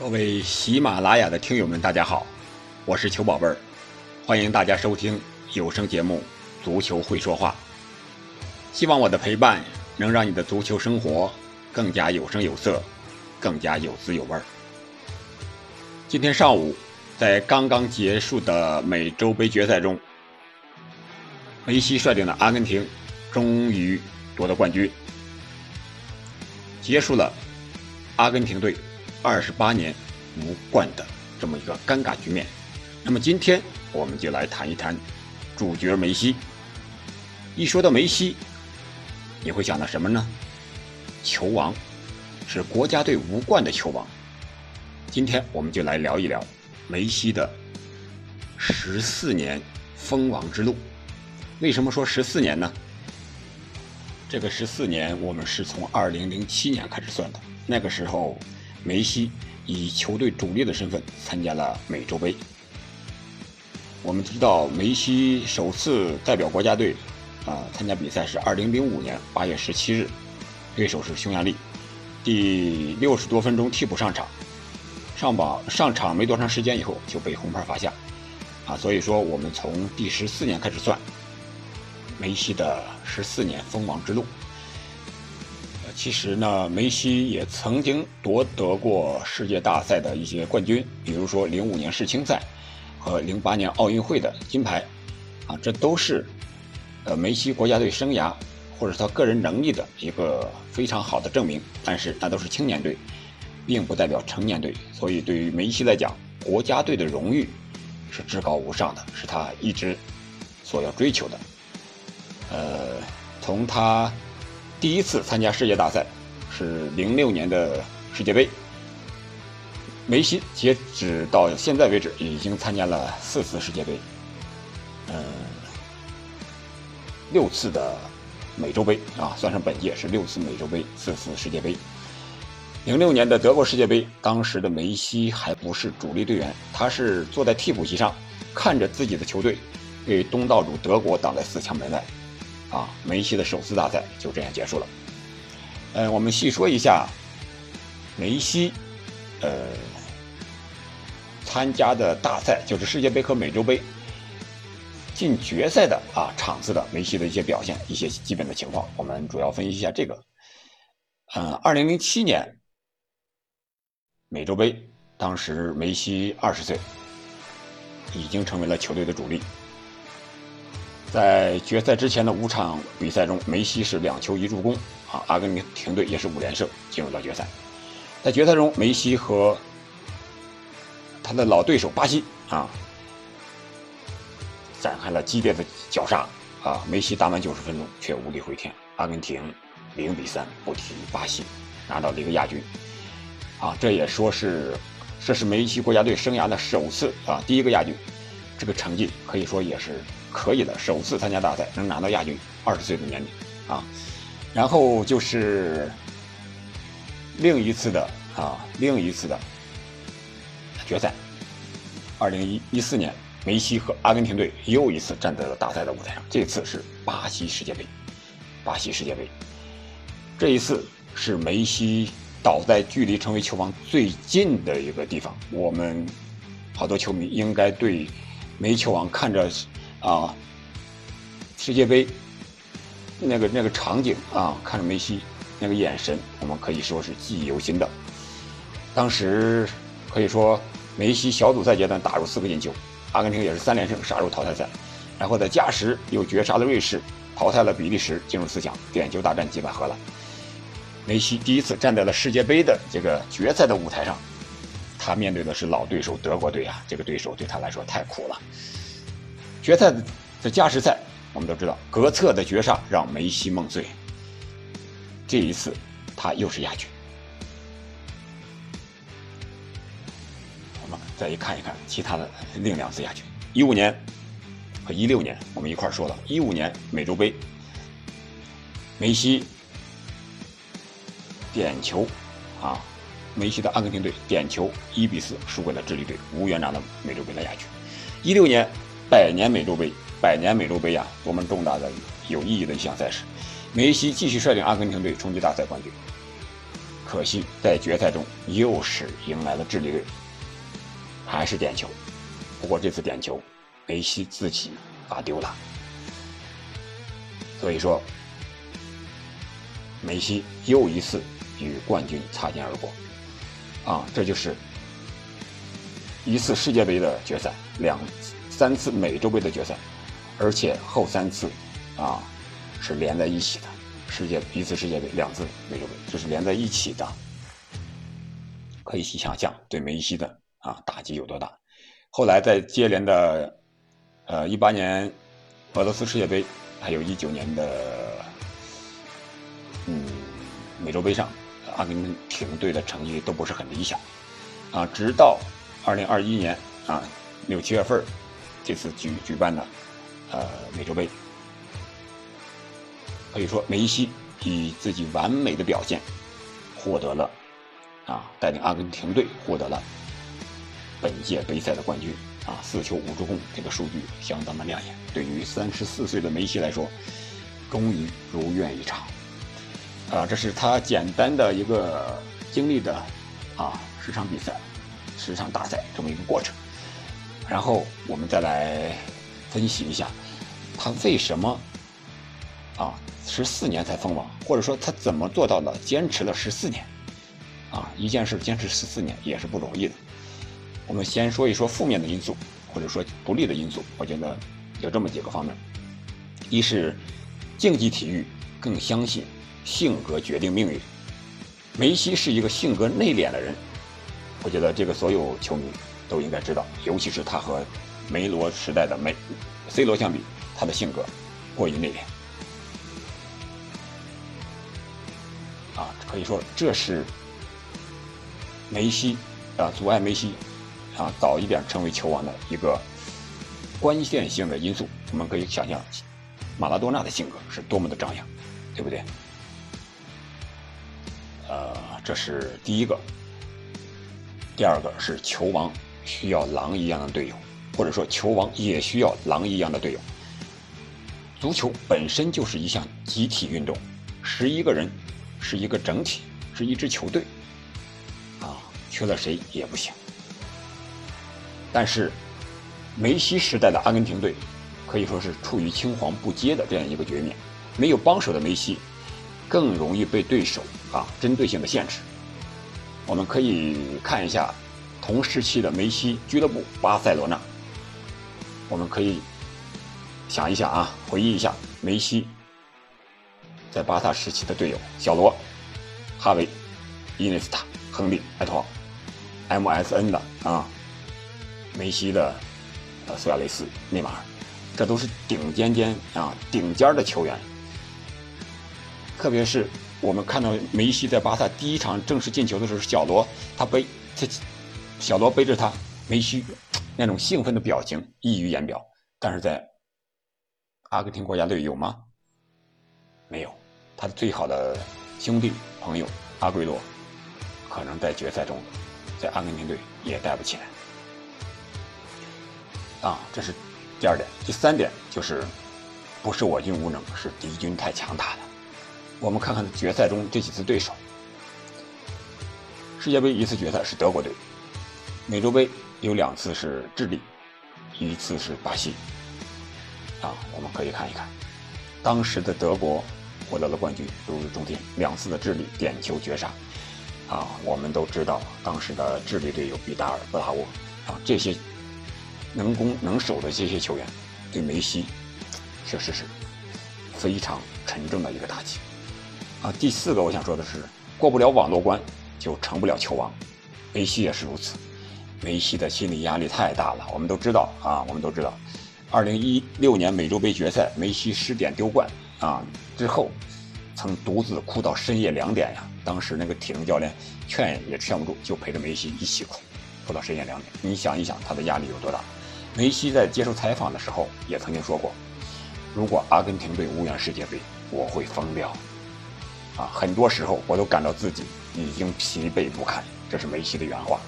各位喜马拉雅的听友们，大家好，我是球宝贝儿，欢迎大家收听有声节目《足球会说话》。希望我的陪伴能让你的足球生活更加有声有色，更加有滋有味儿。今天上午，在刚刚结束的美洲杯决赛中，梅西率领的阿根廷终于夺得冠军，结束了阿根廷队。二十八年无冠的这么一个尴尬局面，那么今天我们就来谈一谈主角梅西。一说到梅西，你会想到什么呢？球王，是国家队无冠的球王。今天我们就来聊一聊梅西的十四年封王之路。为什么说十四年呢？这个十四年我们是从二零零七年开始算的，那个时候。梅西以球队主力的身份参加了美洲杯。我们知道，梅西首次代表国家队啊参加比赛是2005年8月17日，对手是匈牙利。第六十多分钟替补上场，上榜上场没多长时间以后就被红牌罚下。啊，所以说我们从第十四年开始算，梅西的十四年锋芒之路。其实呢，梅西也曾经夺得过世界大赛的一些冠军，比如说零五年世青赛和零八年奥运会的金牌，啊，这都是呃梅西国家队生涯或者他个人能力的一个非常好的证明。但是那都是青年队，并不代表成年队，所以对于梅西来讲，国家队的荣誉是至高无上的，是他一直所要追求的。呃，从他。第一次参加世界大赛是零六年的世界杯。梅西截止到现在为止，已经参加了四次世界杯，嗯，六次的美洲杯啊，算上本届是六次美洲杯，四次世界杯。零六年的德国世界杯，当时的梅西还不是主力队员，他是坐在替补席上，看着自己的球队被东道主德国挡在四强门外。啊，梅西的首次大赛就这样结束了。呃，我们细说一下梅西，呃，参加的大赛就是世界杯和美洲杯进决赛的啊场次的梅西的一些表现，一些基本的情况，我们主要分析一下这个。嗯，二零零七年美洲杯，当时梅西二十岁，已经成为了球队的主力。在决赛之前的五场比赛中，梅西是两球一助攻啊，阿根廷队也是五连胜进入到决赛。在决赛中，梅西和他的老对手巴西啊展开了激烈的绞杀啊，梅西打满九十分钟却无力回天，阿根廷零比三不敌巴西，拿到了一个亚军啊，这也说是这是梅西国家队生涯的首次啊第一个亚军，这个成绩可以说也是。可以的，首次参加大赛能拿到亚军，二十岁的年龄啊，然后就是另一次的啊，另一次的决赛，二零一一四年，梅西和阿根廷队又一次站在了大赛的舞台上，这次是巴西世界杯，巴西世界杯，这一次是梅西倒在距离成为球王最近的一个地方，我们好多球迷应该对梅球王看着。啊，世界杯那个那个场景啊，看着梅西那个眼神，我们可以说是记忆犹新的。当时可以说梅西小组赛阶段打入四个进球，阿根廷也是三连胜杀入淘汰赛，然后在加时又绝杀了瑞士，淘汰了比利时进入四强，点球大战击败荷兰。梅西第一次站在了世界杯的这个决赛的舞台上，他面对的是老对手德国队啊，这个对手对他来说太苦了。决赛的加时赛，我们都知道，格策的绝杀让梅西梦碎。这一次，他又是亚军。我们再一看一看其他的另两次亚军：一五年和一六年，我们一块说了。一五年美洲杯，梅西点球啊，梅西的阿根廷队点球一比四输给了智利队，无缘拿到美洲杯的亚军。一六年。百年美洲杯，百年美洲杯呀，多么重大的、有意义的一项赛事！梅西继续率领阿根廷队冲击大赛冠军。可惜在决赛中又是迎来了智利队，还是点球。不过这次点球，梅西自己罚丢了。所以说，梅西又一次与冠军擦肩而过。啊，这就是一次世界杯的决赛，两次三次美洲杯的决赛，而且后三次啊是连在一起的。世界一次世界杯，两次美洲杯，这是连在一起的，可以去想象对梅西的啊打击有多大。后来在接连的呃一八年俄罗斯世界杯，还有一九年的嗯美洲杯上，阿根廷队的成绩都不是很理想啊。直到二零二一年啊六七月份这次举举办的呃美洲杯。可以说，梅西以自己完美的表现，获得了啊，带领阿根廷队获得了本届杯赛的冠军啊，四球五助攻，这个数据相当的亮眼。对于三十四岁的梅西来说，终于如愿以偿啊！这是他简单的一个经历的啊十场比赛、十场大赛这么一个过程。然后我们再来分析一下，他为什么啊？十四年才封王，或者说他怎么做到的？坚持了十四年，啊，一件事坚持十四年也是不容易的。我们先说一说负面的因素，或者说不利的因素。我觉得有这么几个方面：一是竞技体育更相信性格决定命运。梅西是一个性格内敛的人，我觉得这个所有球迷都应该知道，尤其是他和梅罗时代的梅 C 罗相比，他的性格过于内敛。啊可以说，这是梅西啊阻碍梅西啊早一点成为球王的一个关键性的因素。我们可以想象，马拉多纳的性格是多么的张扬，对不对？呃，这是第一个。第二个是球王需要狼一样的队友，或者说球王也需要狼一样的队友。足球本身就是一项集体运动，十一个人。是一个整体，是一支球队，啊，缺了谁也不行。但是，梅西时代的阿根廷队可以说是处于青黄不接的这样一个局面，没有帮手的梅西更容易被对手啊针对性的限制。我们可以看一下同时期的梅西俱乐部巴塞罗那，我们可以想一想啊，回忆一下梅西。在巴萨时期的队友小罗、哈维、伊涅斯塔、亨利、埃托奥、MSN 的啊，梅西的呃苏亚雷斯、内马尔，这都是顶尖尖啊顶尖的球员。特别是我们看到梅西在巴萨第一场正式进球的时候，小罗他被他小罗背着他，梅西那种兴奋的表情溢于言表。但是在阿根廷国家队有吗？没有。他的最好的兄弟朋友阿圭罗，可能在决赛中，在阿根廷队也带不起来。啊，这是第二点。第三点就是，不是我军无能，是敌军太强大了。我们看看决赛中这几次对手：世界杯一次决赛是德国队，美洲杯有两次是智利，一次是巴西。啊，我们可以看一看，当时的德国。获得了冠军，如日中天。两次的智利点球绝杀，啊，我们都知道当时的智利队有比达尔、布拉沃，啊，这些能攻能守的这些球员，对梅西确实是非常沉重的一个打击。啊，第四个我想说的是，过不了网络关就成不了球王，梅西也是如此。梅西的心理压力太大了，我们都知道啊，我们都知道，二零一六年美洲杯决赛，梅西失点丢冠。啊！之后，曾独自哭到深夜两点呀。当时那个体能教练劝也劝不住，就陪着梅西一起哭，哭到深夜两点。你想一想，他的压力有多大？梅西在接受采访的时候也曾经说过：“如果阿根廷队无缘世界杯，我会疯掉。”啊，很多时候我都感到自己已经疲惫不堪。这是梅西的原话。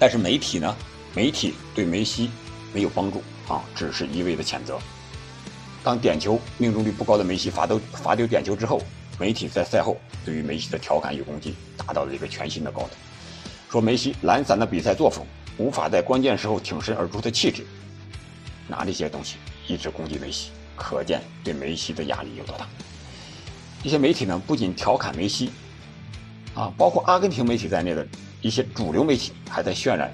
但是媒体呢？媒体对梅西没有帮助啊，只是一味的谴责。当点球命中率不高的梅西罚丢罚丢点球之后，媒体在赛后对于梅西的调侃与攻击达到了一个全新的高度，说梅西懒散的比赛作风，无法在关键时候挺身而出的气质，拿这些东西一直攻击梅西，可见对梅西的压力有多大。一些媒体呢，不仅调侃梅西，啊，包括阿根廷媒体在内的一些主流媒体，还在渲染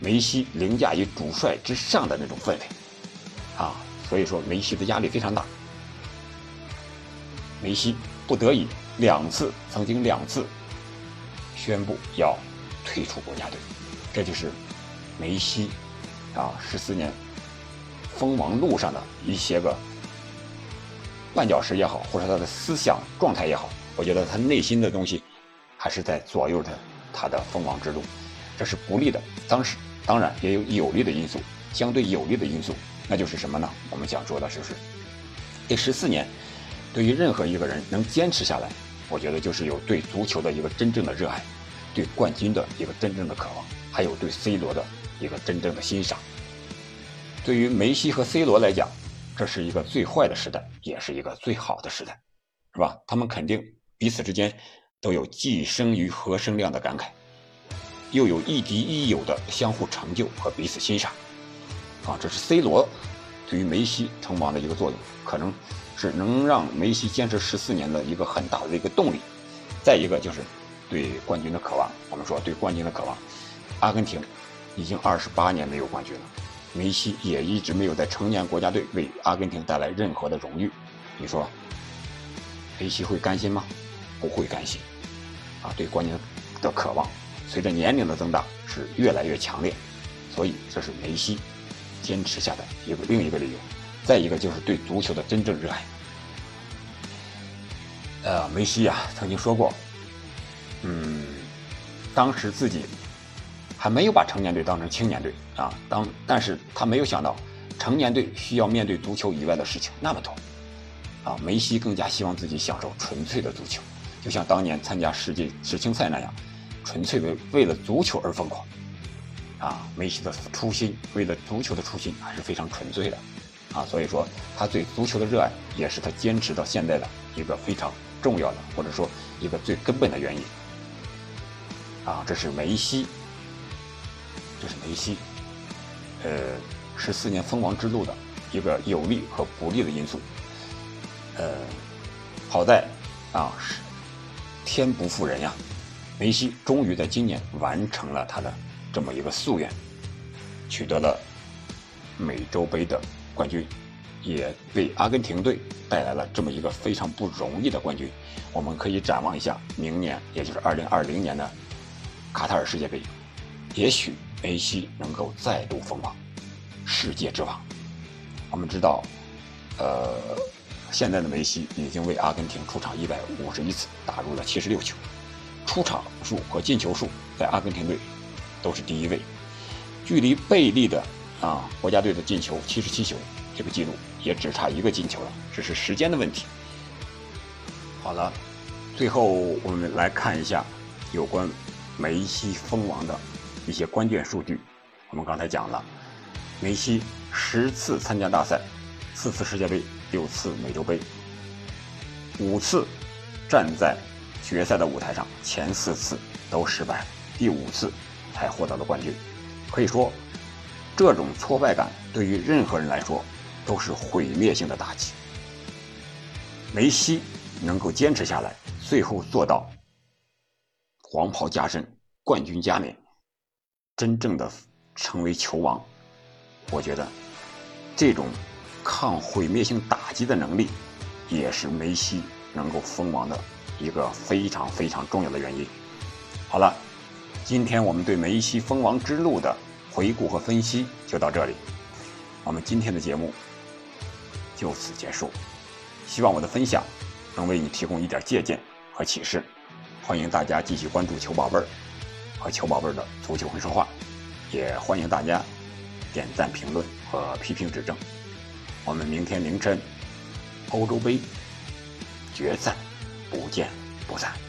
梅西凌驾于主帅之上的那种氛围，啊，所以说梅西的压力非常大。梅西不得已两次，曾经两次宣布要退出国家队，这就是梅西啊十四年锋芒路上的一些个。绊脚石也好，或者他的思想状态也好，我觉得他内心的东西还是在左右着他的锋芒之路，这是不利的。当时当然也有有利的因素，相对有利的因素，那就是什么呢？我们想说的就是，第十四年，对于任何一个人能坚持下来，我觉得就是有对足球的一个真正的热爱，对冠军的一个真正的渴望，还有对 C 罗的一个真正的欣赏。对于梅西和 C 罗来讲。这是一个最坏的时代，也是一个最好的时代，是吧？他们肯定彼此之间都有既生瑜何生亮的感慨，又有亦敌亦友的相互成就和彼此欣赏。啊，这是 C 罗对于梅西成王的一个作用，可能是能让梅西坚持十四年的一个很大的一个动力。再一个就是对冠军的渴望，我们说对冠军的渴望，阿根廷已经二十八年没有冠军了。梅西也一直没有在成年国家队为阿根廷带来任何的荣誉，你说梅西会甘心吗？不会甘心，啊，对冠军的渴望随着年龄的增大是越来越强烈，所以这是梅西坚持下的一个另一个理由。再一个就是对足球的真正热爱。呃，梅西呀曾经说过，嗯，当时自己。还没有把成年队当成青年队啊，当但是他没有想到，成年队需要面对足球以外的事情那么多，啊，梅西更加希望自己享受纯粹的足球，就像当年参加世界世青赛那样，纯粹为为了足球而疯狂，啊，梅西的初心，为了足球的初心还是非常纯粹的，啊，所以说他对足球的热爱也是他坚持到现在的一个非常重要的，或者说一个最根本的原因，啊，这是梅西。这是梅西，呃，十四年锋芒之路的一个有利和不利的因素。呃，好在啊，是天不负人呀，梅西终于在今年完成了他的这么一个夙愿，取得了美洲杯的冠军，也为阿根廷队带来了这么一个非常不容易的冠军。我们可以展望一下明年，也就是二零二零年的卡塔尔世界杯，也许。梅西能够再度封王，世界之王。我们知道，呃，现在的梅西已经为阿根廷出场一百五十一次，打入了七十六球，出场数和进球数在阿根廷队都是第一位，距离贝利的啊国家队的进球七十七球这个记录也只差一个进球了，只是时间的问题。好了，最后我们来看一下有关梅西封王的。一些关键数据，我们刚才讲了，梅西十次参加大赛，四次世界杯，六次美洲杯，五次站在决赛的舞台上，前四次都失败，第五次才获得了冠军。可以说，这种挫败感对于任何人来说都是毁灭性的打击。梅西能够坚持下来，最后做到黄袍加身，冠军加冕。真正的成为球王，我觉得这种抗毁灭性打击的能力，也是梅西能够封王的一个非常非常重要的原因。好了，今天我们对梅西封王之路的回顾和分析就到这里，我们今天的节目就此结束。希望我的分享能为你提供一点借鉴和启示，欢迎大家继续关注球宝贝儿。和球宝贝儿的足球会说话，也欢迎大家点赞、评论和批评指正。我们明天凌晨欧洲杯决赛不见不散。